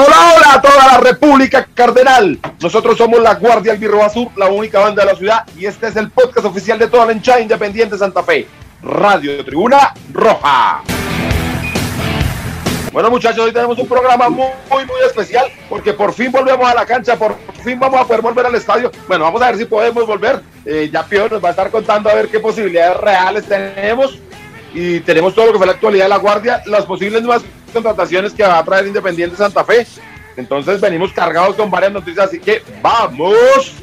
Hola, hola a toda la República Cardenal. Nosotros somos la Guardia Albirroja Sur, la única banda de la ciudad, y este es el podcast oficial de toda la hinchada independiente Santa Fe. Radio Tribuna Roja. Bueno muchachos, hoy tenemos un programa muy, muy, muy especial porque por fin volvemos a la cancha, por fin vamos a poder volver al estadio. Bueno, vamos a ver si podemos volver. Eh, ya Pío nos va a estar contando a ver qué posibilidades reales tenemos y tenemos todo lo que fue la actualidad de la Guardia, las posibles nuevas contrataciones que va a traer Independiente Santa Fe. Entonces venimos cargados con varias noticias, así que vamos.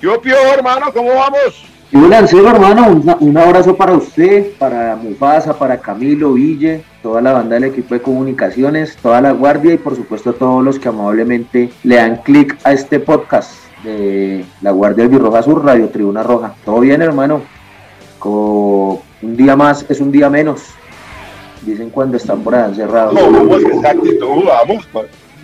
Yo Pío, hermano, ¿cómo vamos? Y un lancero, hermano, un, abrazo para usted, para Mufasa, para Camilo, Ville, toda la banda del equipo de comunicaciones, toda la guardia y por supuesto todos los que amablemente le dan clic a este podcast de la Guardia del Birroja Sur, Radio Tribuna Roja. ¿Todo bien, hermano? Como un día más es un día menos. Dicen cuando están por allá encerrados. No, vamos, esa actitud, vamos,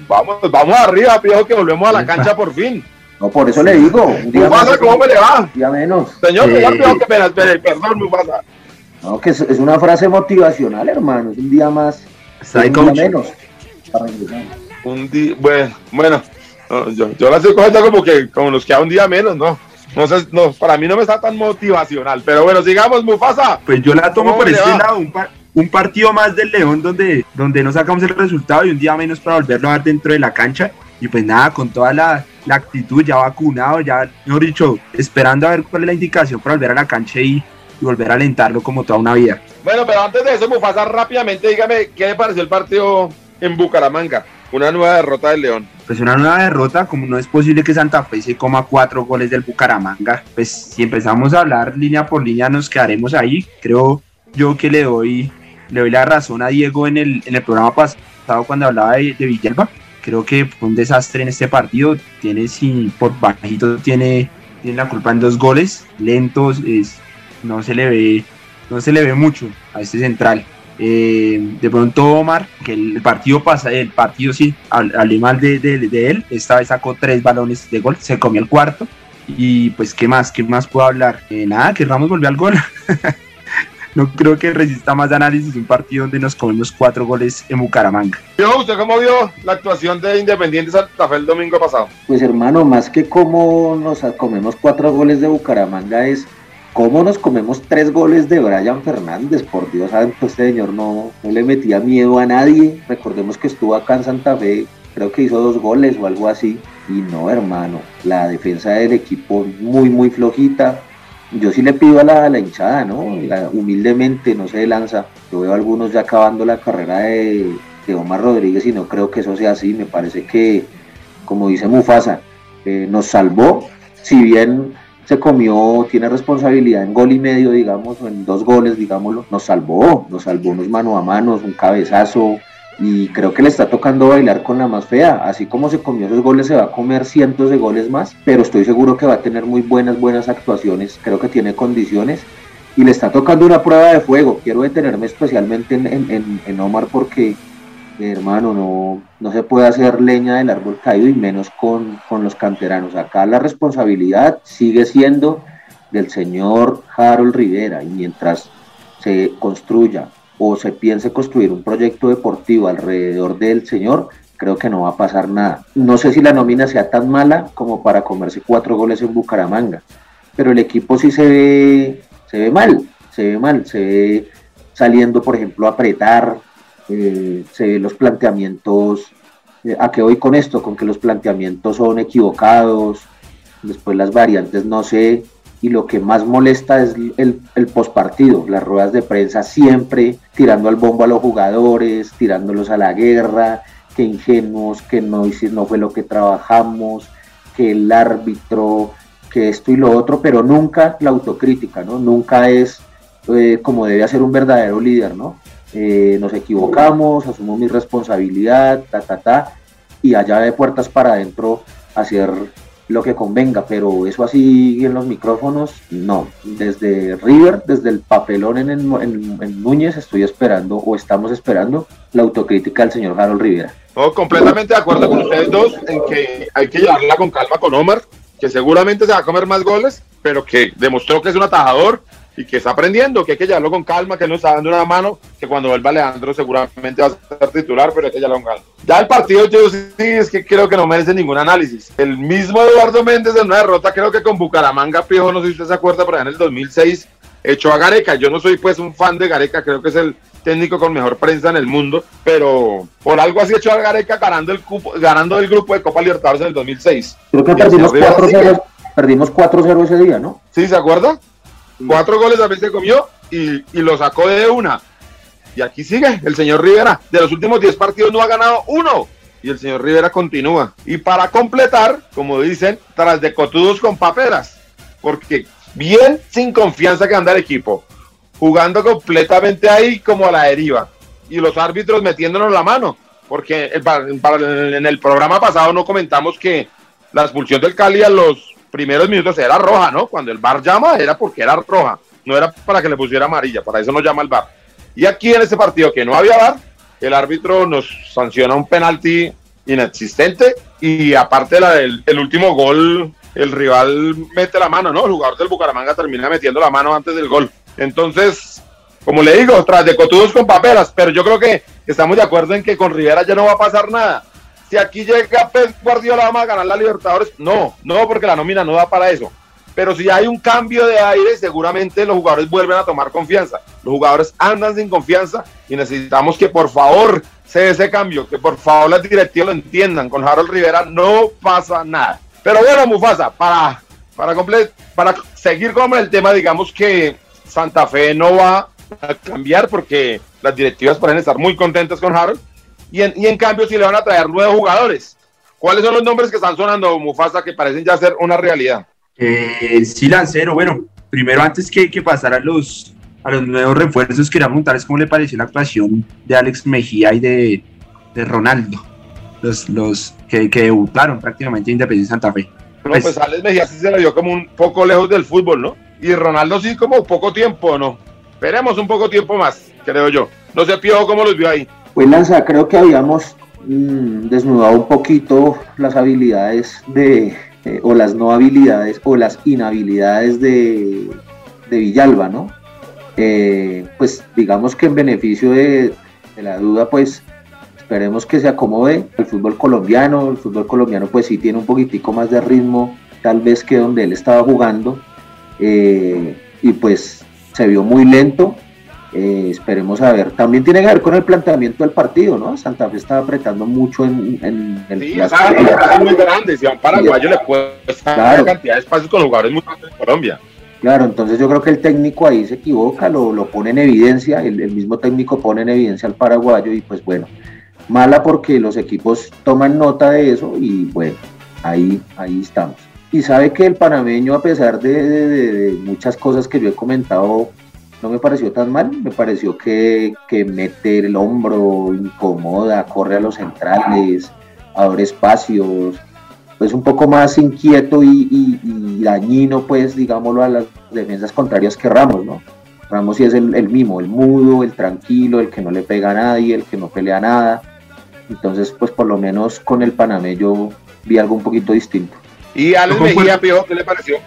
vamos, vamos arriba, Pío, que volvemos a la cancha por fin. No, por eso le digo. Un día Mufasa, más, ¿cómo me le va? Un día menos. Señor, Eh, ya Pío, que me espere, perdón, Mufasa. No, que es, es una frase motivacional, hermano. Es un día más. Está ahí, es un día menos. Para. Un día, bueno, bueno, no, yo, yo la estoy cogiendo como que como nos queda un día menos, ¿no? No sé, no, para mí no me está tan motivacional, pero bueno, sigamos, Mufasa. Pues yo la tomo ¿Cómo por este va? lado, un, par- un partido más del León donde, donde no sacamos el resultado y un día menos para volverlo a dar dentro de la cancha. Y pues nada, con toda la, la actitud, ya vacunado, ya, mejor dicho, esperando a ver cuál es la indicación para volver a la cancha y, y volver a alentarlo como toda una vida. Bueno, pero antes de eso, Mufasa, rápidamente dígame qué le pareció el partido en Bucaramanga. Una nueva derrota del León. Pues una nueva derrota, como no es posible que Santa Fe se coma cuatro goles del Bucaramanga, pues si empezamos a hablar línea por línea nos quedaremos ahí. Creo yo que le doy, le doy la razón a Diego en el, en el programa pasado cuando hablaba de, de Villalba. Creo que fue un desastre en este partido. Tiene, si por bajito, tiene, tiene la culpa en dos goles. Lentos, es, no se le ve, no se le ve mucho a este central. Eh, de pronto Omar, que el partido pasa, el partido sí, hab- hablé mal de, de- de él, esta vez sacó tres balones de gol, se comió el cuarto. Y pues, ¿qué más? ¿Qué más puedo hablar? Eh, nada, que Ramos volvió al gol. no creo que resista más análisis un partido donde nos comemos cuatro goles en Bucaramanga. ¿usted cómo vio la actuación de Independiente Santa Fe el domingo pasado? Pues hermano, más que cómo nos comemos cuatro goles de Bucaramanga es cómo nos comemos tres goles de Brian Fernández. Por Dios santo, este señor no, no le metía miedo a nadie. Recordemos que estuvo acá en Santa Fe, creo que hizo dos goles o algo así. Y no, hermano, la defensa del equipo muy, muy flojita. Yo sí le pido a la, a la hinchada, ¿no? La- humildemente no se lanza. Yo veo a algunos ya acabando la carrera de, de Omar Rodríguez y no creo que eso sea así. Me parece que, como dice Mufasa, eh, nos salvó. Si bien se comió, tiene responsabilidad en gol y medio, digamos, o en dos goles, digámoslo, nos salvó, nos salvó unos mano a manos, un cabezazo, y creo que le está tocando bailar con la más fea. Así como se comió esos goles, se va a comer cientos de goles más, pero estoy seguro que va a tener muy buenas, buenas actuaciones. Creo que tiene condiciones y le está tocando una prueba de fuego. Quiero detenerme especialmente en, en- Omar porque, hermano, no, no se puede hacer leña del árbol caído y menos con, con los canteranos. Acá la responsabilidad sigue siendo del señor Harold Rivera y mientras se construya o se piense construir un proyecto deportivo alrededor del señor, creo que no va a pasar nada. No sé si la nómina sea tan mala como para comerse cuatro goles en Bucaramanga, pero el equipo sí se ve, se ve mal, se ve mal, se ve saliendo, por ejemplo, a apretar, eh, se ve los planteamientos, eh, ¿a qué voy con esto? Con que los planteamientos son equivocados, después las variantes no sé, y lo que más molesta es el, el postpartido, las ruedas de prensa siempre tirando al bombo a los jugadores, tirándolos a la guerra, que ingenuos, que no, no fue lo que trabajamos, que el árbitro, que esto y lo otro, pero nunca la autocrítica, ¿no? Nunca es eh, como debe hacer un verdadero líder, ¿no? Eh, nos equivocamos, asumo mi responsabilidad, ta, ta, ta, y allá de puertas para adentro hacer lo que convenga, pero eso así en los micrófonos, no. Desde River, desde el papelón en, en, Núñez, estoy esperando o estamos esperando la autocrítica del señor Harold Rivera. No, completamente de acuerdo con ustedes dos en que hay que llevarla con calma con Omar, que seguramente se va a comer más goles, pero que demostró que es un atajador y que está aprendiendo, que hay que llevarlo con calma, que no está dando una mano, que cuando vuelva Leandro seguramente va a ser titular, pero hay que llevarlo con calma. Ya el partido yo sí es que creo que no merece ningún análisis. El mismo Eduardo Méndez en una derrota, creo que con Bucaramanga, Pijo, no sé si usted se acuerda, pero en el 2006 echó a Gareca. Yo no soy pues un fan de Gareca, creo que es el técnico con mejor prensa en el mundo, pero por algo así echó a Gareca ganando el, cupo, ganando el grupo de Copa Libertadores en el 2006. Creo que perdimos 4-0 perdimos 4-0 ese día, ¿no? Sí, ¿se acuerda? Cuatro goles también se comió y, lo sacó de una. Y aquí sigue el señor Rivera. De los últimos 10 partidos no ha ganado uno. Y el señor Rivera continúa. Y para completar, como dicen, tras de cotudos con paperas. Porque bien sin confianza que anda el equipo. Jugando completamente ahí como a la deriva. Y los árbitros metiéndonos la mano. Porque en el programa pasado no comentamos que la expulsión del Cali a los primeros minutos era roja, ¿no? Cuando el VAR llama era porque era roja, no era para que le pusiera amarilla, para eso no llama el VAR. Y aquí en este partido que no había VAR, el árbitro nos sanciona un penalti inexistente y aparte la del el último gol, el rival mete la mano, ¿no? El jugador del Bucaramanga termina metiendo la mano antes del gol. Entonces, como le digo, tras de cotudos con paperas, pero yo creo que estamos de acuerdo en que con Rivera ya no va a pasar nada si aquí llega Pep Guardiola vamos a ganar la Libertadores, no, no, porque la nómina no da para eso. Pero si hay un cambio de aire, seguramente los jugadores vuelven a tomar confianza. Los jugadores andan sin confianza y necesitamos que por favor se dé ese cambio, que por favor las directivas lo entiendan. Con Harold Rivera no pasa nada. Pero bueno, Mufasa, para, para, para seguir con el tema, digamos que Santa Fe no va a cambiar porque las directivas pueden estar muy contentas con Harold y en, cambio si le van a traer nuevos jugadores. ¿Cuáles son los nombres que están sonando, Mufasa, que parecen ya ser una realidad? Eh, sí, Lancero, bueno, primero antes que, que pasar a los, a los nuevos refuerzos, quería preguntarles cómo le pareció la actuación de Alex Mejía y de, de Ronaldo, los, los que, que, debutaron prácticamente en Independiente Santa Fe. Pero pues, pues, Alex Mejía sí se le vio como un poco lejos del fútbol, ¿no? Y Ronaldo sí como poco tiempo, ¿no? Esperemos un poco tiempo más, creo yo. No sé, Piojo, cómo los vio ahí. Pues Lanza, creo que habíamos mm, desnudado un poquito las habilidades de, eh, o las no habilidades, o las inhabilidades de, Villalba, ¿no? Eh, pues digamos que en beneficio de, la duda, pues esperemos que se acomode el fútbol colombiano. El fútbol colombiano, pues sí tiene un poquitico más de ritmo, tal vez que donde él estaba jugando. Eh, y pues se vio muy lento, eh, esperemos a ver. También tiene que ver con el planteamiento del partido, ¿no? Santa Fe está apretando mucho en, en el. Sí, es muy grande. Si a un paraguayo le cuesta claro. cantidad de espacios con jugadores muy grandes en Colombia. Claro, entonces yo creo que el técnico ahí se equivoca, lo, lo pone en evidencia, el, el, mismo técnico pone en evidencia al paraguayo y pues bueno, mala porque los equipos toman nota de eso y bueno, ahí, ahí estamos. Y sabe que el panameño, a pesar de, de muchas cosas que yo he comentado no me pareció tan mal, me pareció que, que mete el hombro, incomoda, corre a los centrales, abre espacios, pues un poco más inquieto y, dañino, pues digámoslo, a las defensas contrarias que Ramos, ¿no? Ramos sí es el, el mimo, el mudo, el tranquilo, el que no le pega a nadie, el que no pelea nada. Entonces, pues por lo menos con el yo vi algo un poquito distinto. ¿Y Alex Mejía, qué le pareció?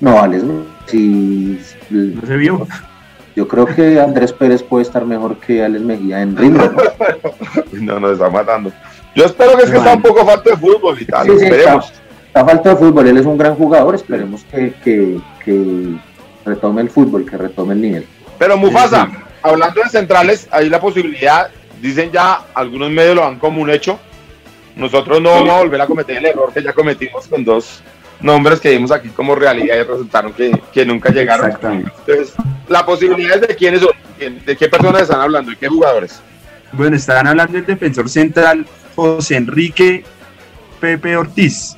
No, Alex, si no se vio. Yo creo que Andrés Pérez puede estar mejor que Alex Mejía en ritmo. no, nos está matando. Yo espero que es que está un poco falta de fútbol y tal. esperemos. Está, falta de fútbol, él es un gran jugador, esperemos que, que, retome el fútbol, que retome el nivel. Pero Mufasa, hablando de centrales, hay la posibilidad, dicen ya, algunos medios lo dan como un hecho. Nosotros no vamos a volver a cometer el error que ya cometimos con dos nombres que vimos aquí como realidad y resultaron que, nunca llegaron. Entonces, la posibilidad es de quiénes son, de qué personas están hablando y qué jugadores. Bueno, están hablando del defensor central José Enrique Pepe Ortiz,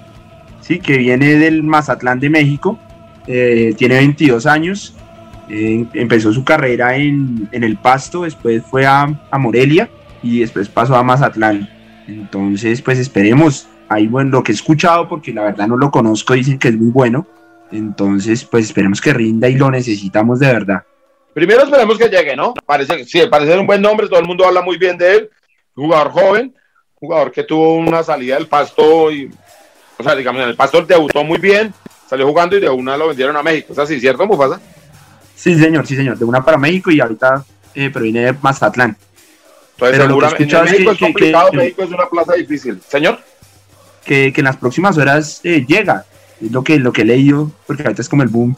¿sí? que viene del Mazatlán de México, eh, tiene 22 años, eh, empezó su carrera en, el Pasto, después fue a, a Morelia y después pasó a Mazatlán. Entonces, pues esperemos ahí bueno, lo que he escuchado, porque la verdad no lo conozco, dicen que es muy bueno. Entonces, pues esperemos que rinda y lo necesitamos de verdad. Primero esperemos que llegue, ¿no? Parece, sí, parece un buen nombre, todo el mundo habla muy bien de él. Jugador joven, jugador que tuvo una salida del pasto y, o sea, digamos, en el pasto debutó muy bien, salió jugando y de una lo vendieron a México. ¿Es así, cierto, Mufasa? Sí, señor, sí, señor. De una para México y ahorita eh, proviene de Mazatlán. Entonces, Pero lo que seguramente en es México es que- complicado, que- México es una plaza difícil. Señor. Que, que en las próximas horas eh, llega. Es lo que, lo que he leído, porque ahorita es como el boom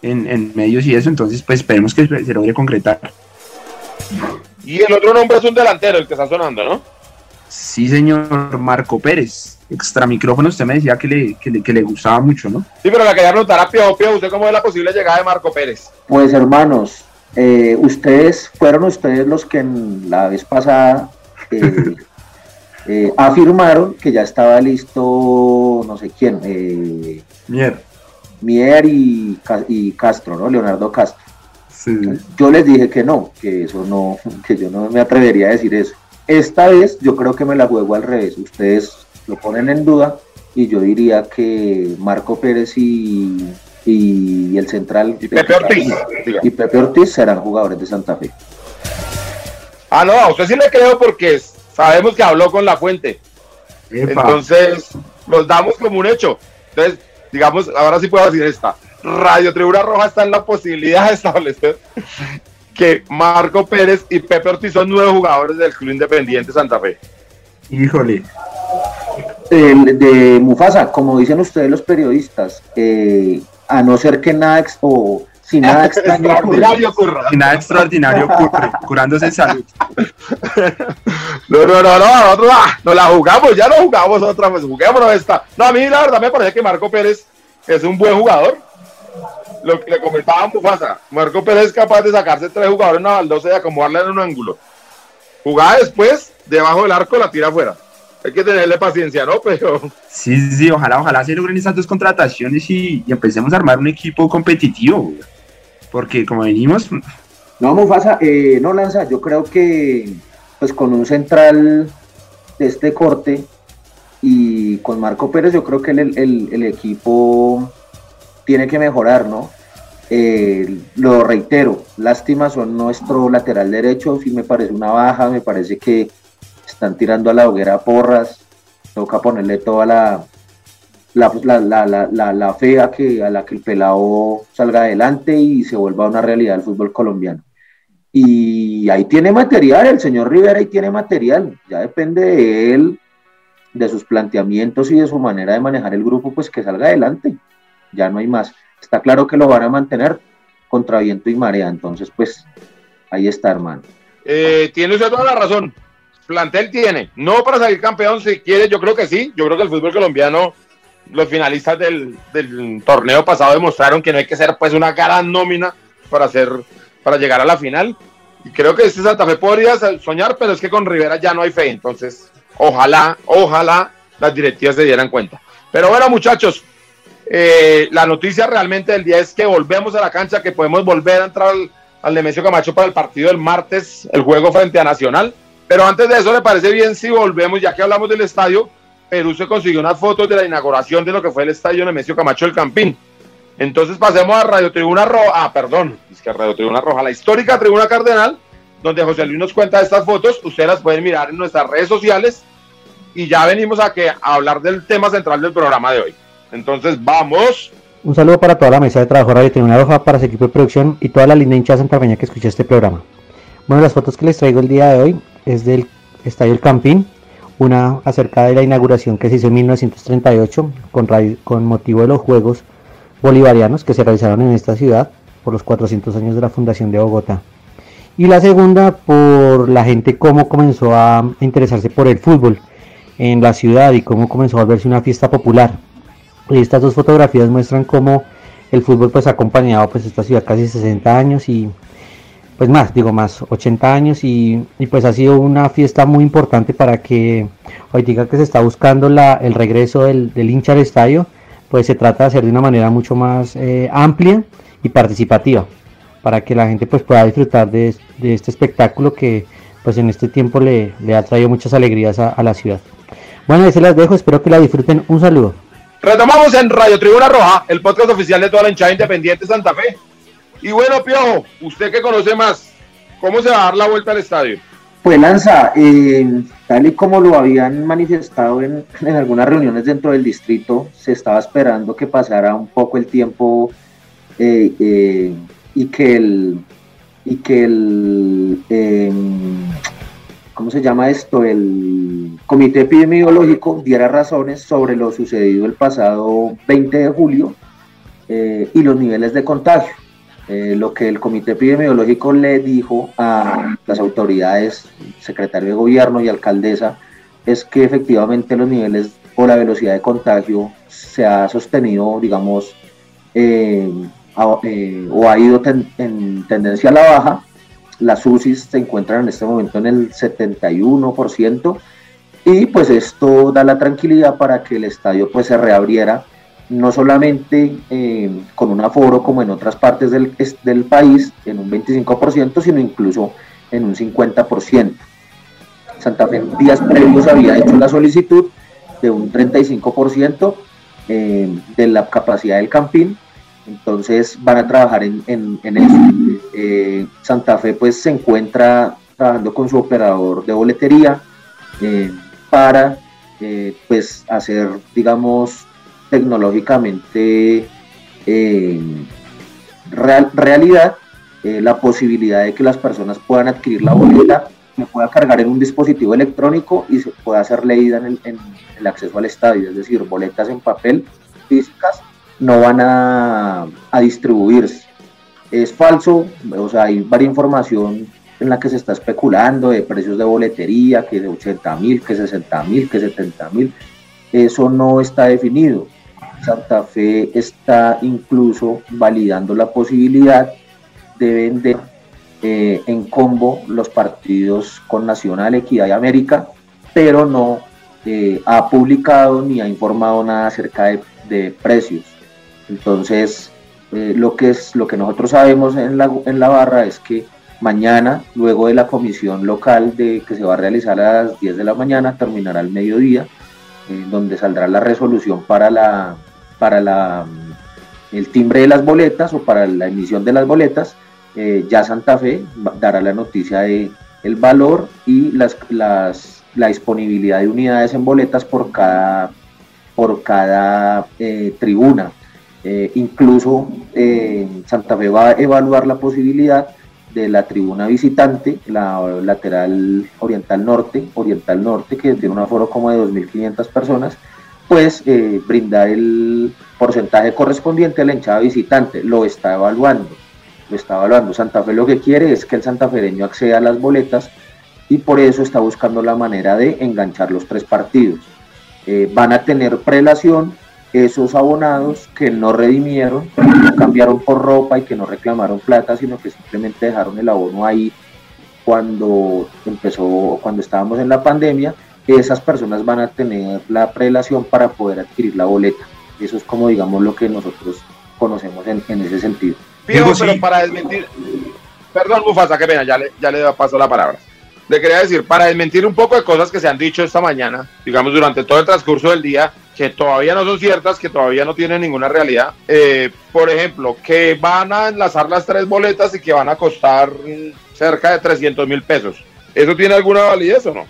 en, en medios y eso. Entonces, pues esperemos que se logre concretar. Y el otro nombre es un delantero, el que está sonando, ¿no? Sí, señor Marco Pérez. Extra micrófono, usted me decía que le, que le, que le gustaba mucho, ¿no? Sí, pero la quería preguntar a Pio, Pio, ¿usted cómo ve la posible llegada de Marco Pérez? Pues hermanos, eh, ustedes fueron ustedes los que en la vez pasada eh, eh, afirmaron que ya estaba listo, no sé quién, eh, Mierda. Mier y, y Castro, ¿no? Leonardo Castro. Sí. Yo les dije que no, que eso no, que yo no me atrevería a decir eso. Esta vez yo creo que me la juego al revés. Ustedes lo ponen en duda y yo diría que Marco Pérez y, y el central Y Pepe Ortiz. y Pepe Ortiz serán jugadores de Santa Fe. Ah, no, a usted sí le creo porque sabemos que habló con la fuente. Epa. Entonces, los damos como un hecho. Entonces, digamos, ahora sí puedo decir esta. Radio Tribuna Roja está en la posibilidad de establecer que Marco Pérez y Pepe Ortiz son nuevos jugadores del Club Independiente Santa Fe. Híjole. El de Mufasa, como dicen ustedes los periodistas, eh, a no ser que nada o si nada extraño ocurre, Extraordinario, curra. Y nada extraordinario ocurre, curándose en salud. No, no, no, no, nosotros ah, nos la jugamos, ya no jugamos otra vez, juguémonos esta. No, a mí la verdad me parece que Marco Pérez es un buen jugador. Lo que le comentaba Mufasa, Marco Pérez es capaz de sacarse tres jugadores en una baldosa y acomodarla en un ángulo. Jugada después, debajo del arco, la tira afuera. Hay que tenerle paciencia, ¿no? Pero Sí, sí, sí, ojalá, ojalá se logren esas dos contrataciones y, y empecemos a armar un equipo competitivo. güey. Porque como venimos, No, Mufasa, eh, no lanza, yo creo que pues con un central de este corte y con Marco Pérez, yo creo que el, el- equipo tiene que mejorar, ¿no? Eh, lo reitero, lástima son nuestro lateral derecho, sí me parece una baja, me parece que están tirando a la hoguera porras, toca ponerle toda la, la, la, la, la, la, fe a, que, a la que el pelado salga adelante y se vuelva una realidad el fútbol colombiano. Y ahí tiene material, el señor Rivera ahí tiene material, ya depende de él, de sus planteamientos y de su manera de manejar el grupo, pues que salga adelante, ya no hay más. Está claro que lo van a mantener contra viento y marea, entonces pues ahí está, hermano. eh, tiene usted toda la razón. Plantel tiene. No para salir campeón, si quiere, yo creo que sí. Yo creo que el fútbol colombiano, los finalistas del, torneo pasado demostraron que no hay que ser pues una gran nómina para hacer, para llegar a la final. Y creo que este Santa Fe podría soñar, pero es que con Rivera ya no hay fe. Entonces, ojalá, ojalá las directivas se dieran cuenta. Pero bueno, muchachos, eh, la noticia realmente del día es que volvemos a la cancha, que podemos volver a entrar al, al Nemesio Camacho para el partido del martes, el juego frente a Nacional. Pero antes de eso, ¿le parece bien si volvemos, ya que hablamos del estadio? Perú se consiguió unas fotos de la inauguración de lo que fue el estadio Nemesio Camacho del Campín. Entonces pasemos a Radio Tribuna Roja, ah, perdón, es que Radio Tribuna Roja, la histórica Tribuna Cardenal, donde José Luis nos cuenta estas fotos, ustedes las pueden mirar en nuestras redes sociales y ya venimos a, que, a hablar del tema central del programa de hoy. Entonces, vamos. Un saludo para toda la mesa de trabajo Radio Tribuna Roja, para su equipo de producción y toda la linda hinchada santarmeña que escucha este programa. Bueno, las fotos que les traigo el día de hoy es del Estadio El Campín, una acerca de la inauguración que se hizo en 1938 con, con motivo de los Juegos Bolivarianos que se realizaron en esta ciudad por los 400 años de la fundación de Bogotá. Y la segunda por la gente cómo comenzó a interesarse por el fútbol en la ciudad y cómo comenzó a volverse una fiesta popular. Y estas dos fotografías muestran cómo el fútbol pues ha acompañado pues esta ciudad casi 60 años y pues más, digo más, 80 años y, y, pues ha sido una fiesta muy importante para que hoy diga que se está buscando la, el regreso del, del, hincha al estadio, pues se trata de hacer de una manera mucho más eh, amplia y participativa para que la gente pues pueda disfrutar de, de este espectáculo que pues en este tiempo le, le ha traído muchas alegrías a, la ciudad. Bueno, ahí se las dejo, espero que la disfruten. Un saludo. Retomamos en Radio Tribuna Roja, el podcast oficial de toda la hinchada independiente Santa Fe. Y bueno, Piojo, usted que conoce más, ¿cómo se va a dar la vuelta al estadio? Pues Lanza, eh, tal y como lo habían manifestado en, algunas reuniones dentro del distrito, se estaba esperando que pasara un poco el tiempo eh, eh, y que el y que el em, ¿cómo se llama esto? El comité epidemiológico diera razones sobre lo sucedido el pasado 20 de julio y los niveles de contagio. Eh, lo que el comité epidemiológico le dijo a las autoridades, secretario de gobierno y alcaldesa, es que efectivamente los niveles o la velocidad de contagio se ha sostenido, digamos, eh, eh, o ha ido en tendencia a la baja. Las UCIs se encuentran en este momento en el 71% y pues esto da la tranquilidad para que el estadio pues se reabriera no solamente eh, con un aforo como en otras partes del, del país, en un 25%, sino incluso en un 50%. Santa Fe días previos había hecho la solicitud de un 35% eh, de la capacidad del campín, entonces van a trabajar en, eso. Eh, Santa Fe pues se encuentra trabajando con su operador de boletería para pues hacer digamos tecnológicamente eh, real, realidad eh, la posibilidad de que las personas puedan adquirir la boleta, se pueda cargar en un dispositivo electrónico y se pueda ser leída en el, acceso al estadio, es decir, boletas en papel físicas no van a, a distribuirse. Es falso, o sea, hay varias información en la que se está especulando de precios de boletería, que de 80 mil, que 60 mil, que 70 mil. Eso no está definido. Santa Fe está incluso validando la posibilidad de vender eh, en combo los partidos con Nacional, Equidad y América, pero no eh, ha publicado ni ha informado nada acerca de, precios. Entonces, eh, lo, que es, lo que nosotros sabemos en la, en la barra es que mañana, luego de la comisión local de, que se va a realizar a las 10 de la mañana, terminará al mediodía, donde saldrá la resolución para la, para la, el timbre de las boletas o para la emisión de las boletas, eh, ya Santa Fe dará la noticia de el valor y la disponibilidad de unidades en boletas por cada, por cada eh, tribuna. Eh, incluso Santa Fe va a evaluar la posibilidad de la tribuna visitante, la lateral oriental norte, oriental norte, que tiene un aforo como de 2.500 personas, pues eh, brindar el porcentaje correspondiente a la hinchada visitante. Lo está evaluando, lo está evaluando. Santa Fe lo que quiere es que el santafereño acceda a las boletas y por eso está buscando la manera de enganchar los tres partidos. Eh, van a tener prelación esos abonados que no redimieron, no cambiaron por ropa y que no reclamaron plata, sino que simplemente dejaron el abono ahí cuando empezó, cuando estábamos en la pandemia esas personas van a tener la prelación para poder adquirir la boleta. Eso es como digamos lo que nosotros conocemos en, ese sentido. pero para desmentir, perdón Bufasa, qué pena, ya le, ya le paso la palabra. Le quería decir, para desmentir un poco de cosas que se han dicho esta mañana, digamos durante todo el transcurso del día, que todavía no son ciertas, que todavía no tienen ninguna realidad. Eh, por ejemplo, que van a enlazar las tres boletas y que van a costar cerca de 300 mil pesos. ¿Eso tiene alguna validez o no?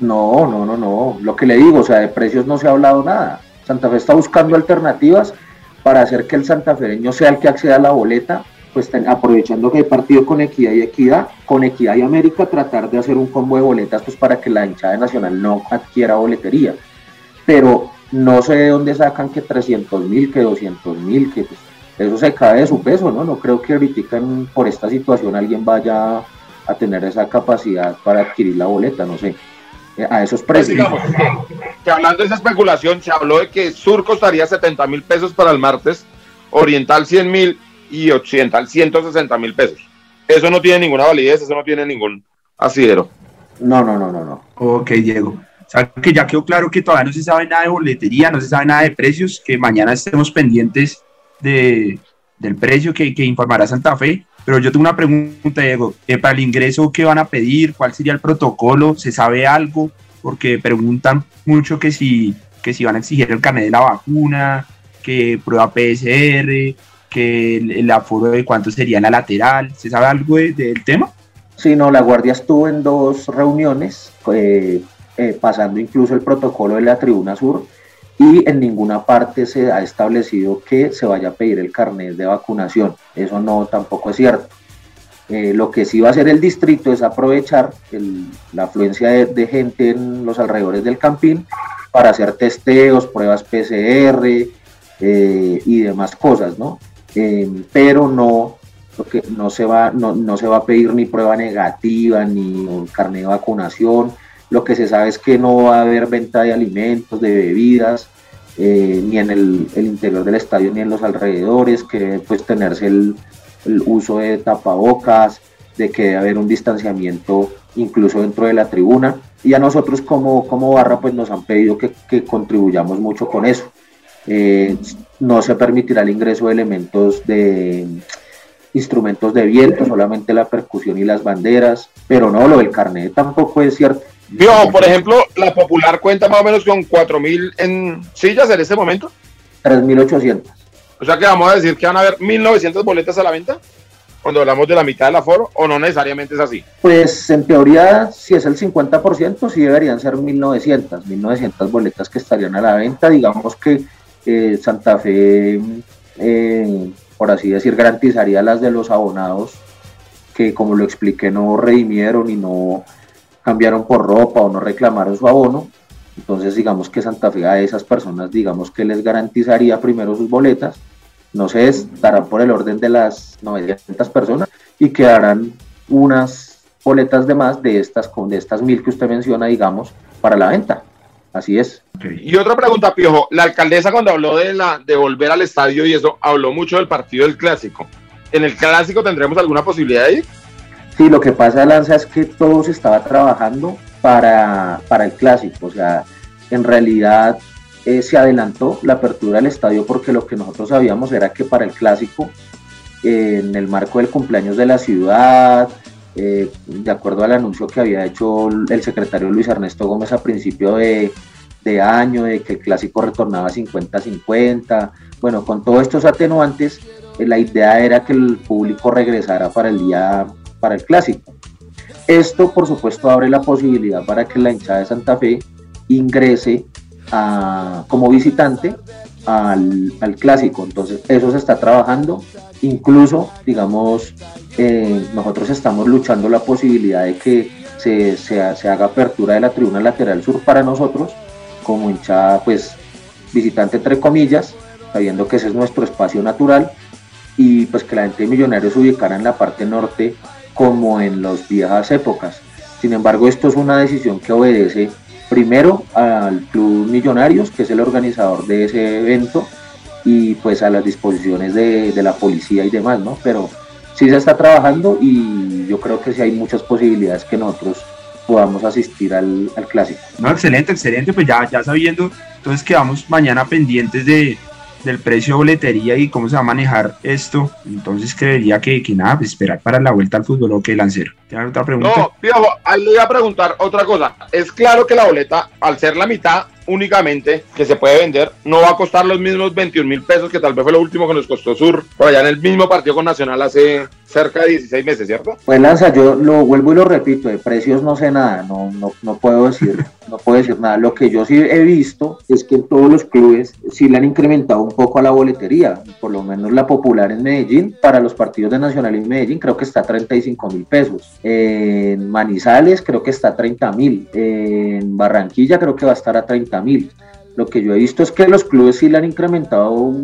No, no, no, no. Lo que le digo, o sea, de precios no se ha hablado nada. Santa Fe está buscando alternativas para hacer que el santafereño sea el que acceda a la boleta, pues aprovechando que hay partido con equidad y equidad, con equidad y América, tratar de hacer un combo de boletas pues para que la hinchada nacional no adquiera boletería. Pero no sé de dónde sacan que 300 mil, que 200 mil, que pues, eso se cae de su peso, ¿no? No creo que ahorita por esta situación alguien vaya a tener esa capacidad para adquirir la boleta, no sé a esos pues precios. que, hablando de esa especulación, se habló de que Sur costaría 70 mil pesos para el martes, Oriental 100 mil y Occidental 160 mil pesos. Eso no tiene ninguna validez, eso no tiene ningún asidero. No, no, no, no, no. Ok, Diego. O sea, que ya quedó claro que todavía no se sabe nada de boletería, no se sabe nada de precios, que mañana estemos pendientes de, del precio que, que informará Santa Fe pero yo tengo una pregunta, Diego. Eh, para el ingreso, ¿qué van a pedir? ¿Cuál sería el protocolo? ¿Se sabe algo? porque preguntan mucho que si, que si van a exigir el carnet de la vacuna, que prueba PSR, que el, aforo de cuánto sería la lateral. ¿Se sabe algo del tema? Sí, no, la Guardia estuvo en dos reuniones, eh, eh, pasando incluso el protocolo de la Tribuna Sur, y en ninguna parte se ha establecido que se vaya a pedir el carnet de vacunación. Eso no tampoco es cierto. Eh, lo que sí va a hacer el distrito es aprovechar la afluencia de, gente en los alrededores del campín para hacer testeos, pruebas PCR y demás cosas, ¿no? Eh, pero no, porque no, se va, no, se va a pedir ni prueba negativa ni un carnet de vacunación. Lo que se sabe es que no va a haber venta de alimentos, de bebidas, eh, ni en el, interior del estadio ni en los alrededores, que pues tenerse el, uso de tapabocas, de que debe haber un distanciamiento incluso dentro de la tribuna. Y a nosotros como, como barra pues nos han pedido que, que contribuyamos mucho con eso. Eh, no se permitirá el ingreso de elementos de instrumentos de viento, solamente la percusión y las banderas, pero no, lo del carnet tampoco es cierto. Por ejemplo, la popular cuenta más o menos con 4.000 en sillas en este momento. 3.800. O sea que vamos a decir que van a haber 1.900 boletas a la venta cuando hablamos de la mitad del aforo o no necesariamente es así? Pues en teoría, si es el 50%, sí deberían ser 1.900, 1.900 boletas que estarían a la venta. Digamos que Santa Fe, eh, por así decir, garantizaría las de los abonados que, como lo expliqué, no redimieron y no cambiaron por ropa o no reclamaron su abono. Entonces, digamos que Santa Fe a esas personas, digamos que les garantizaría primero sus boletas, no sé, estarán por el orden de las 900 personas y quedarán unas boletas de más de estas, de estas mil que usted menciona, digamos, para la venta. Así es. Y otra pregunta, Piojo. La alcaldesa cuando habló de, la, de volver al estadio y eso, habló mucho del partido del clásico. ¿En el clásico tendremos alguna posibilidad de ir? Sí, lo que pasa, Lanza, es que todo se estaba trabajando para, para el clásico. O sea, en realidad eh, se adelantó la apertura del estadio porque lo que nosotros sabíamos era que para el clásico, en el marco del cumpleaños de la ciudad, eh, de acuerdo al anuncio que había hecho el secretario Luis Ernesto Gómez a principio de, año, de que el clásico retornaba 50-50. Bueno, con todos estos atenuantes, eh, la idea era que el público regresara para el día, para el clásico. Esto, por supuesto, abre la posibilidad para que la hinchada de Santa Fe ingrese como visitante al, al, clásico. Entonces, eso se está trabajando. Incluso, digamos, eh, nosotros estamos luchando la posibilidad de que se, se, haga apertura de la tribuna lateral sur para nosotros, como hinchada, pues, visitante entre comillas, sabiendo que ese es nuestro espacio natural, y pues que la gente de Millonarios se ubicara en la parte norte como en las viejas épocas. Sin embargo, esto es una decisión que obedece primero al Club Millonarios, que es el organizador de ese evento, y pues a las disposiciones de, la policía y demás, ¿no? Pero sí se está trabajando y yo creo que sí hay muchas posibilidades que nosotros podamos asistir al, clásico. No, excelente, excelente, pues ya, ya sabiendo, entonces quedamos mañana pendientes de, del precio de boletería y cómo se va a manejar esto, entonces creería que, que nada, pues esperar para la vuelta al fútbol o que lancero. ¿Tiene otra pregunta? No, viejo, ahí le voy a preguntar otra cosa. Es claro que la boleta, al ser la mitad, únicamente que se puede vender no va a costar los mismos 21 mil pesos que tal vez fue lo último que nos costó Sur por allá en el mismo partido con Nacional hace cerca de 16 meses, ¿cierto? Pues Lanza, yo lo vuelvo y lo repito, de precios no sé nada, no, no, no puedo decir, no puedo decir nada. Lo que yo sí he visto es que en todos los clubes sí le han incrementado un poco a la boletería, por lo menos la popular en Medellín, para los partidos de Nacional y Medellín creo que está a 35 mil pesos. En Manizales creo que está a 30 mil. En Barranquilla creo que va a estar a 30 mil. Lo que yo he visto es que los clubes sí le han incrementado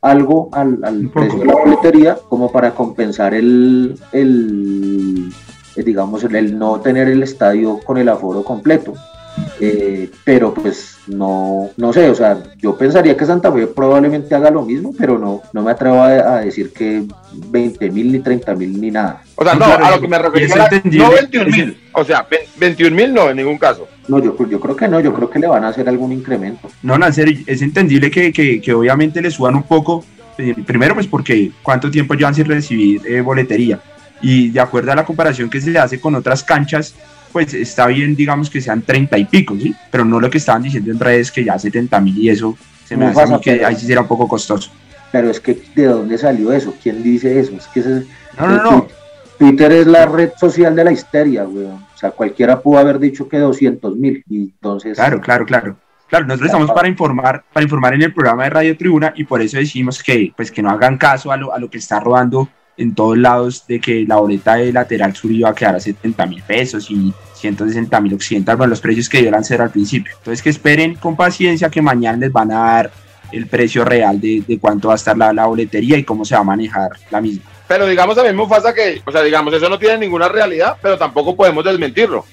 algo al, precio de la boletería como para compensar el, el digamos, el, no tener el estadio con el aforo completo. Eh, pero pues no, no sé, o sea, yo pensaría que Santa Fe probablemente haga lo mismo, pero no, no me atrevo a, decir que 20 mil ni 30 mil ni nada. O sea, no, a lo que me refiero no 21 mil, o sea, 21 mil no, en ningún caso. No, yo, yo creo que no, yo creo que le van a hacer algún incremento. No, Nancer, es entendible que, que, que obviamente le suban un poco, eh, primero pues porque cuánto tiempo llevan sin recibir eh, boletería, y de acuerdo a la comparación que se hace con otras canchas, pues está bien, digamos que sean 30 y pico, ¿sí? Pero no lo que estaban diciendo en redes que ya 70 mil y eso se me No hace a mí pasa, que ahí sí será un poco costoso. Pero es que, ¿de dónde salió eso? ¿Quién dice eso? Es que ese- No, no, no. Twitter es la red social de la histeria, weón. O sea, cualquiera pudo haber dicho que 200 mil. Y entonces, Claro, claro, claro. Claro, nosotros estamos para informar, para informar en el programa de Radio Tribuna y por eso decimos que, pues, que no hagan caso a lo, a lo que está rodando en todos lados de que la boleta de lateral sur iba a quedar a 70 mil pesos y 160 mil occidental, bueno, los precios que dio Lancero al principio. Entonces que esperen con paciencia que mañana les van a dar el precio real de, de cuánto va a estar la, la boletería y cómo se va a manejar la misma. Pero digamos a mí Mufasa que, o sea, digamos, eso no tiene ninguna realidad, pero tampoco podemos desmentirlo,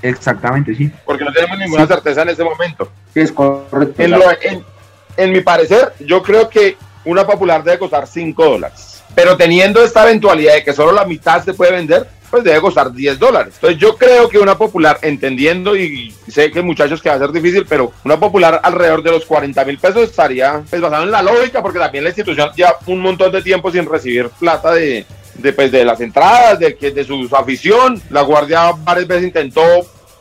Exactamente, sí. porque no tenemos ninguna Sí. certeza en este momento. sí, es correcto. En, lo- en- en mi parecer, yo creo que una popular debe costar 5 dólares. Pero teniendo esta eventualidad de que solo la mitad se puede vender, pues debe costar 10 dólares. Entonces yo creo que una popular, entendiendo y sé que muchachos que va a ser difícil, pero una popular alrededor de los 40 mil pesos estaría pues, basado en la lógica, porque también la institución lleva un montón de tiempo sin recibir plata de, de, pues, de las entradas, de, de su afición. La Guardia varias veces intentó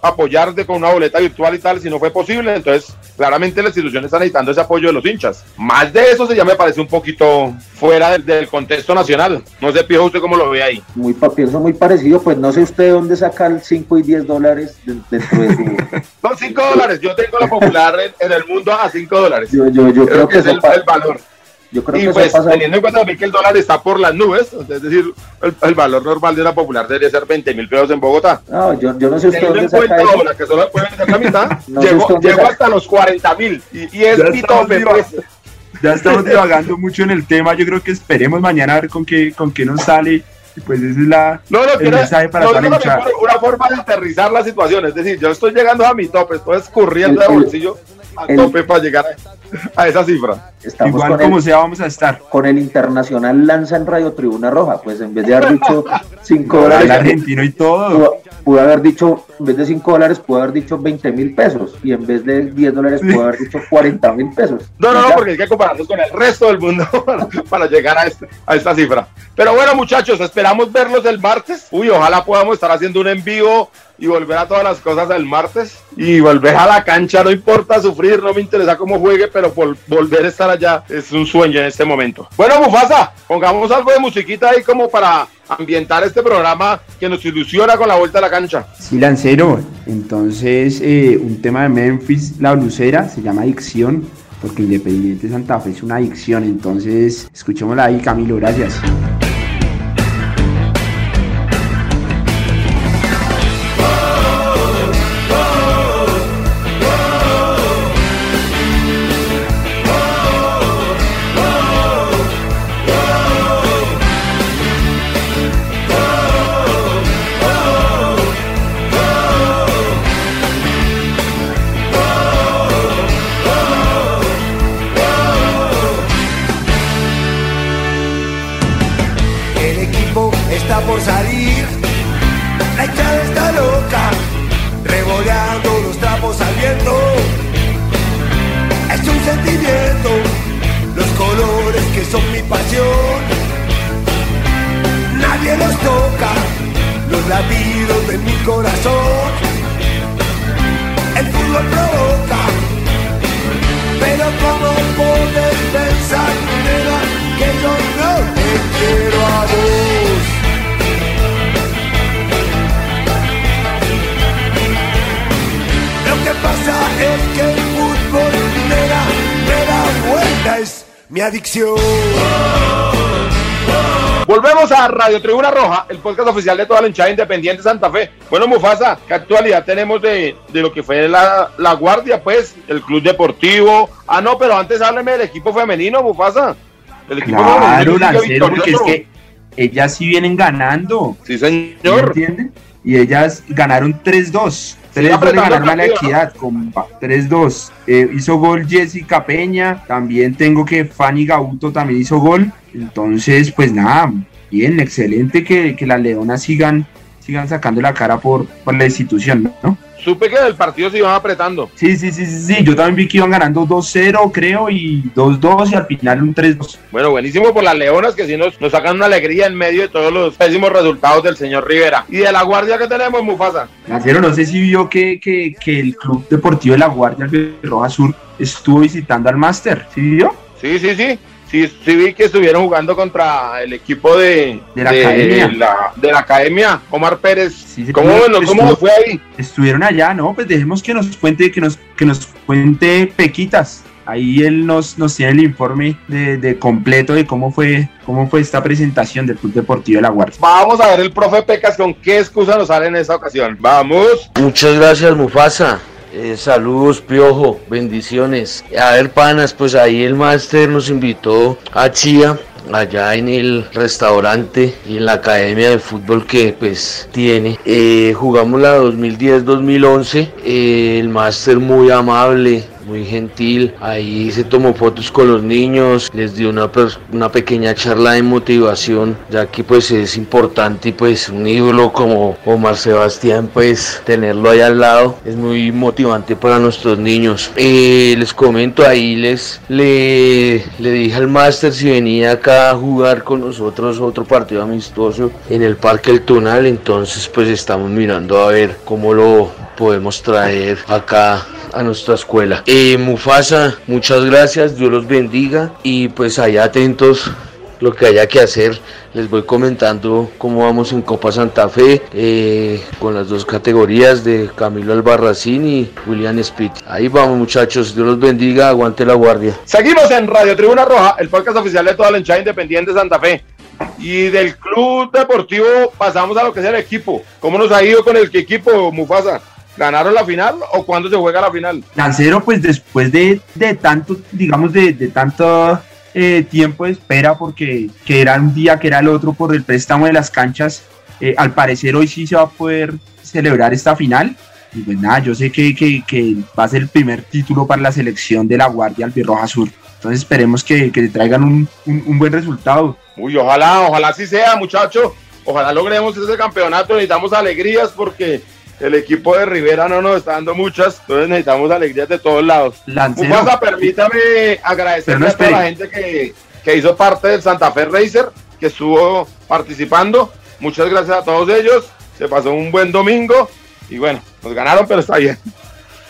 apoyarte con una boleta virtual y tal, si no fue posible, entonces claramente la institución está necesitando ese apoyo de los hinchas. Más de eso se ya me parece un poquito fuera del, del contexto nacional. No sé, Pijo, usted cómo lo ve ahí. Muy, pienso muy parecido, pues no sé usted dónde sacan 5 y 10 dólares de- dentro de su... Son 5 dólares, yo tengo la popular en, en el mundo a 5 dólares. Yo, yo, yo Creo que es el valor. Yo creo Y que pues pasa... teniendo en cuenta también que el dólar está por las nubes, es decir, el, el valor normal de una popular debería ser 20 mil pesos en Bogotá. No, yo, yo no sé usted Teniendo dónde en saca cuenta eso. que solo pueden ser la mitad, No llegó, llegó hasta los 40 mil. Y, y es Ya mi estamos tope. Ya estamos divagando mucho en el tema. Yo creo que esperemos mañana a ver con qué, con qué nos sale. Y pues esa es la, No, no, el quiero, mensaje para no, toda la no, hinchada. no, una forma de aterrizar la situación. Es decir, yo estoy llegando a mi tope, estoy escurriendo El- de el- bolsillo a el- tope para llegar a, a esa cifra. Estamos Igual como el, sea vamos a estar. con el Internacional Lanza en Radio Tribuna Roja, pues en vez de haber dicho 5 El dólares, argentino y todo. pudo, pudo haber dicho, en vez de 5 dólares, pudo haber dicho 20 mil pesos, y en vez de 10 dólares, pudo haber dicho 40 mil pesos. No, no, no, porque hay que compararnos con el resto del mundo para, para llegar a, este- a esta cifra. Pero bueno, muchachos, esperamos verlos el martes. Uy, ojalá podamos estar haciendo un en vivo y volver a todas las cosas el martes y volver a la cancha. No importa sufrir, no me interesa cómo juegue, pero volver a estar allá es un sueño en este momento. Bueno, Mufasa, pongamos algo de musiquita ahí como para ambientar este programa que nos ilusiona con la vuelta a la cancha. Sí, Lancero. Entonces, eh, un tema de Memphis, la blusera, se llama Adicción, porque Independiente Santa Fe es una adicción. Entonces, escuchémosla ahí, Camilo, gracias. Mi adicción. Volvemos a Radio Tribuna Roja, el podcast oficial de toda la hinchada independiente Santa Fe. Bueno, Mufasa, ¿qué actualidad tenemos de, de lo que fue la, la Guardia, pues, el club deportivo? Ah, no, pero antes hábleme del equipo femenino, Mufasa. El equipo Claro, femenino porque es que ellas sí vienen ganando. Sí, ¿Me señor. entienden? Y ellas ganaron 3-2. 3-2 le apretando ganaron a la equidad, compa. 3-2. Eh, hizo gol Jessica Peña. También tengo que Fanny Gauto también hizo gol. Entonces, pues nada, bien, excelente que, que las leonas sigan, sigan sacando la cara por, por la institución, ¿no? Supe que el partido se iban apretando. Sí, sí, sí, sí, sí. Yo también vi que iban ganando 2-0, creo, y 2-2 y al final un 3-2. Bueno, buenísimo por las Leonas que sí nos, nos sacan una alegría en medio de todos los pésimos resultados del señor Rivera. Y de la guardia que tenemos, Mufasa. Lancero, no sé si vio que, que, que el Club Deportivo de la Guardia Roja Sur estuvo visitando al Máster. ¿Sí vio? Sí, sí, sí. Sí, sí vi que estuvieron jugando contra el equipo de, De la academia. la- de la academia, Omar Pérez. Sí, sí, ¿Cómo, bueno, ¿Cómo fue ahí? Estuvieron allá, ¿no? Pues dejemos que nos cuente, que nos, que nos cuente Pequitas. Ahí él nos, nos tiene el informe de, de completo de cómo fue, cómo fue esta presentación del Club Deportivo de la Guardia. Vamos a ver el profe Pecas con qué excusa nos sale en esta ocasión. Vamos. Muchas gracias, Mufasa. Eh, saludos, Piojo, bendiciones. A ver, panas, pues ahí el máster nos invitó a Chía, allá en el restaurante y en la academia de fútbol que pues tiene. Eh, jugamos la 2010-2011, eh, el máster muy amable, muy gentil. Ahí se tomó fotos con los niños, les dio una, una pequeña charla de motivación, ya que pues es importante pues un ídolo como Omar Sebastián, pues tenerlo ahí al lado es muy motivante para nuestros niños. Eh, les comento ahí, les le, le dije al máster si venía acá a jugar con nosotros otro partido amistoso en el Parque El Tunal, entonces pues estamos mirando a ver cómo lo podemos traer acá a nuestra escuela. Eh, Mufasa, muchas gracias, Dios los bendiga y pues allá atentos lo que haya que hacer. Les voy comentando cómo vamos en Copa Santa Fe eh, con las dos categorías de Camilo Albarracín y William Spitt. Ahí vamos muchachos, Dios los bendiga, aguante la guardia. Seguimos en Radio Tribuna Roja, el podcast oficial de toda la hinchada independiente de Santa Fe. Y del club deportivo pasamos a lo que es el equipo. ¿Cómo nos ha ido con el equipo, Mufasa? ¿Ganaron la final o cuándo se juega la final? Lancero, pues después de, de tanto, digamos, de, de tanto eh, tiempo de espera, porque que era un día, que era el otro por el préstamo de las canchas, eh, al parecer hoy sí se va a poder celebrar esta final. Y pues nada, yo sé que, que, que va a ser el primer título para la selección de la Guardia Albirroja Sur. Entonces esperemos que, que traigan un, un, un buen resultado. Uy, ojalá, ojalá así sea, muchacho. Ojalá logremos ese campeonato. Necesitamos alegrías porque el equipo de Rivera no nos está dando muchas. Entonces necesitamos alegrías de todos lados. Lancero, permítame agradecerle no a toda la gente que, que hizo parte del Santa Fe Racer, que estuvo participando. Muchas gracias a todos ellos. Se pasó un buen domingo. Y bueno, nos ganaron, pero está bien.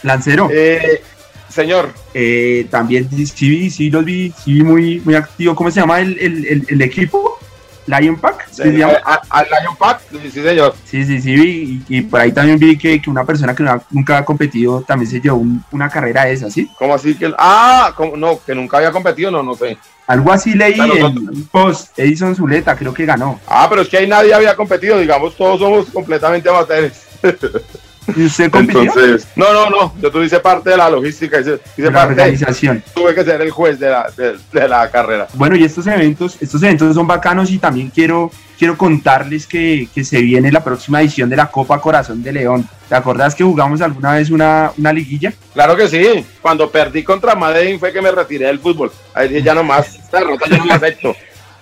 Lancero. Eh, señor, Eh, también sí, sí, los vi, sí muy, muy activo. ¿Cómo se llama el, el, el, el equipo? Lion Pack. ¿sí a- al Lion Pack, sí, sí, señor. Sí, sí, sí vi. Y, y por ahí también vi que, que una persona que no nunca ha competido también se llevó un- una carrera esa, ¿sí? ¿Cómo así que? Ah, ¿cómo? no, que nunca había competido, no, no sé. Algo así leí Claro, en post. Edison Zuleta creo que ganó. Ah, pero es que ahí nadie había competido, digamos, todos somos completamente amateurs. ¿Y usted compitió? Entonces, no, no, no, yo tuve hice parte de la logística, hice, hice de la parte, organización. tuve que ser el juez de la, de, de la carrera. Bueno, y estos eventos, estos eventos son bacanos y también quiero, quiero contarles que, que se viene la próxima edición de la Copa Corazón de León. ¿Te acordás que jugamos alguna vez una, una liguilla? Claro que sí, cuando perdí contra Madrid fue que me retiré del fútbol. Ahí dije, ya no más, esta derrota yo no la acepto.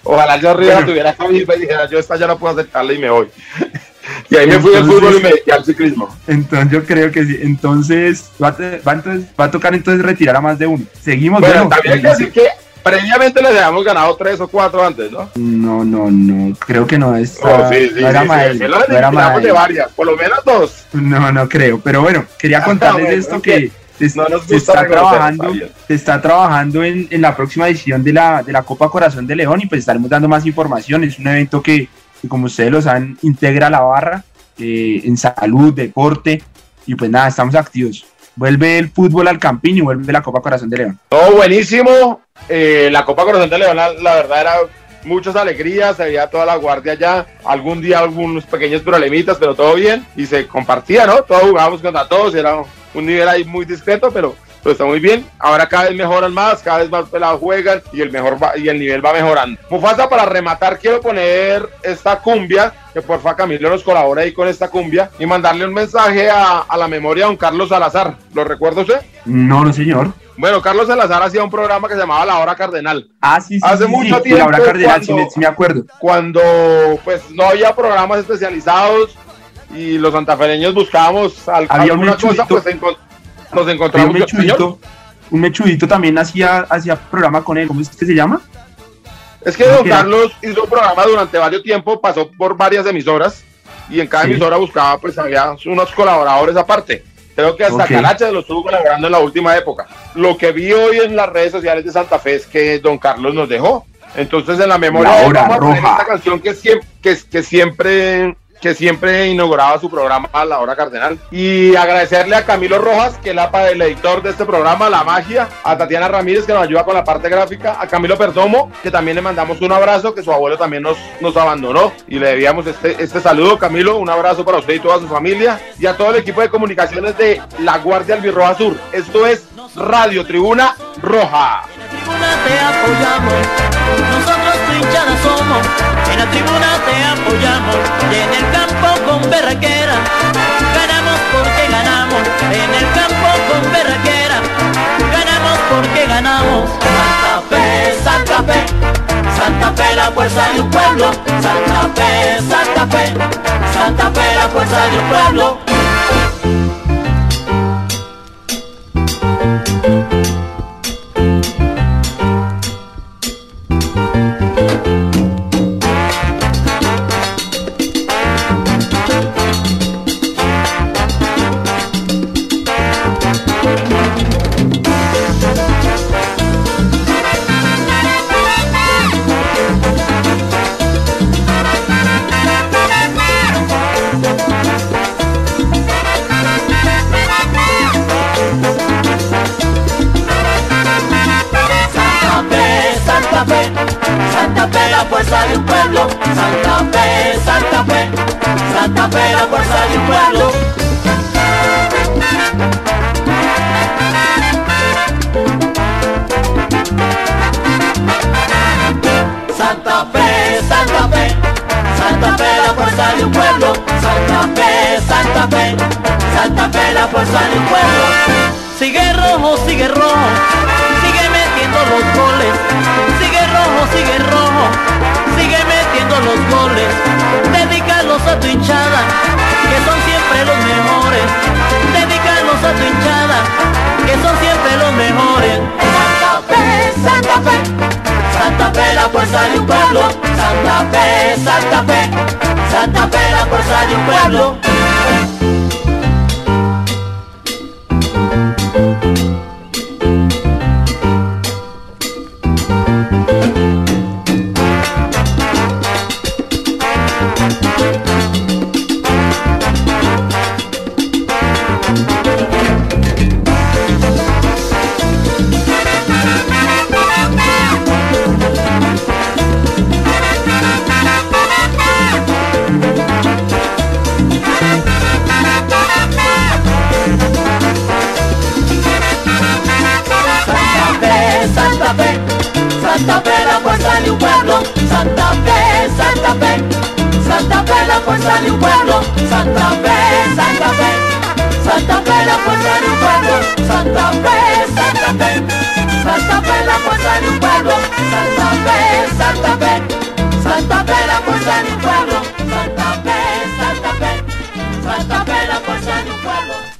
Ojalá yo arriba Bueno. tuviera cabeza y dijera, yo esta ya no puedo aceptarla y me voy. Y ahí me fui del Entonces- fútbol y me dediqué al ciclismo. Entonces yo creo que sí. Entonces va a, va, entonces, va a tocar entonces retirar a más de uno. Seguimos. Bueno, bueno, también hay que decir que previamente les habíamos ganado tres o cuatro antes, ¿no? No, no, no. Creo que no es. Oh, sí, sí, no era sí, sí, sí, no era de varias, por lo menos dos. No, no creo. Pero bueno, quería contarles bueno, esto es que se, no nos se gusta está trabajando, se está trabajando en, en la próxima edición de la, de la Copa Corazón de León y pues estaremos dando más información. Es un evento que, que, como ustedes lo saben, integra la barra eh, en salud, deporte y pues nada, estamos activos. Vuelve el fútbol al campín y vuelve la Copa Corazón de León. No, buenísimo. Eh, la Copa Corazón de León, la, verdad era muchas alegrías, se veía toda la guardia ya, algún día algunos pequeños problemitas, pero todo bien y se compartía, ¿no? Todos jugábamos contra todos, era un nivel ahí muy discreto, pero, pero está muy bien. Ahora cada vez mejoran más, cada vez más pelados juegan y el mejor va- y el nivel va mejorando. Mufasa, para rematar, quiero poner esta cumbia, que porfa Camilo nos colabore ahí con esta cumbia y mandarle un mensaje a, a la memoria de don Carlos Salazar. ¿Lo recuerda usted? No, no, señor. Bueno, Carlos Salazar hacía un programa que se llamaba La Hora Cardenal. Ah, sí, sí. Hace sí, mucho sí, tiempo Laura Cardenal, sí, cuando- me, sí me acuerdo. Cuando pues no había programas especializados y los santafereños buscábamos al- alguna cosa, pues encon- nos encontramos. un mechudito, un mechudito también hacía, hacía programa con él, ¿cómo es que se llama? Es que ¿Cómo don? Carlos hizo un programa durante varios tiempos, pasó por varias emisoras y en cada Sí. emisora buscaba, pues había unos colaboradores aparte. Creo que hasta Ok. Caracha lo estuvo colaborando en la última época. Lo que vi hoy en las redes sociales de Santa Fe es que don Carlos nos dejó. Entonces en la memoria La vamos a poner roja. esta canción que siempre, que, que siempre que siempre inauguraba su programa a la hora cardenal. Y agradecerle a Camilo Rojas, que es la, el editor de este programa, La Magia, a Tatiana Ramírez, que nos ayuda con la parte gráfica, a Camilo Perdomo, que también le mandamos un abrazo, que su abuelo también nos, nos abandonó y le debíamos este, este saludo. Camilo, un abrazo para usted y toda su familia, y a todo el equipo de comunicaciones de La Guardia Albirroja Sur. Esto es Radio Tribuna Roja. tribuna te apoyamos, nosotros somos, la tribuna te apoyamos, en el campo con berraquera, ganamos porque ganamos, en el campo con berraquera, ganamos porque ganamos. Santa Fe, Santa Fe, Santa Fe la fuerza de un pueblo, Santa Fe, Santa Fe, Santa Fe la fuerza de un pueblo. Fe la fuerza de un pueblo, Santa Fe, Santa Fe, Santa Fe la fuerza de un pueblo. fuerza de un pueblo, Santa Fe, Santa Fe. Santa Fe, la fuerza de un pueblo, Santa Fe, Santa Fe. Santa Fe, la fuerza de un pueblo, Santa Fe, Santa Fe. Santa Fe, la fuerza de un pueblo, Santa Fe, Santa Fe. Santa Fe, la fuerza de un pueblo.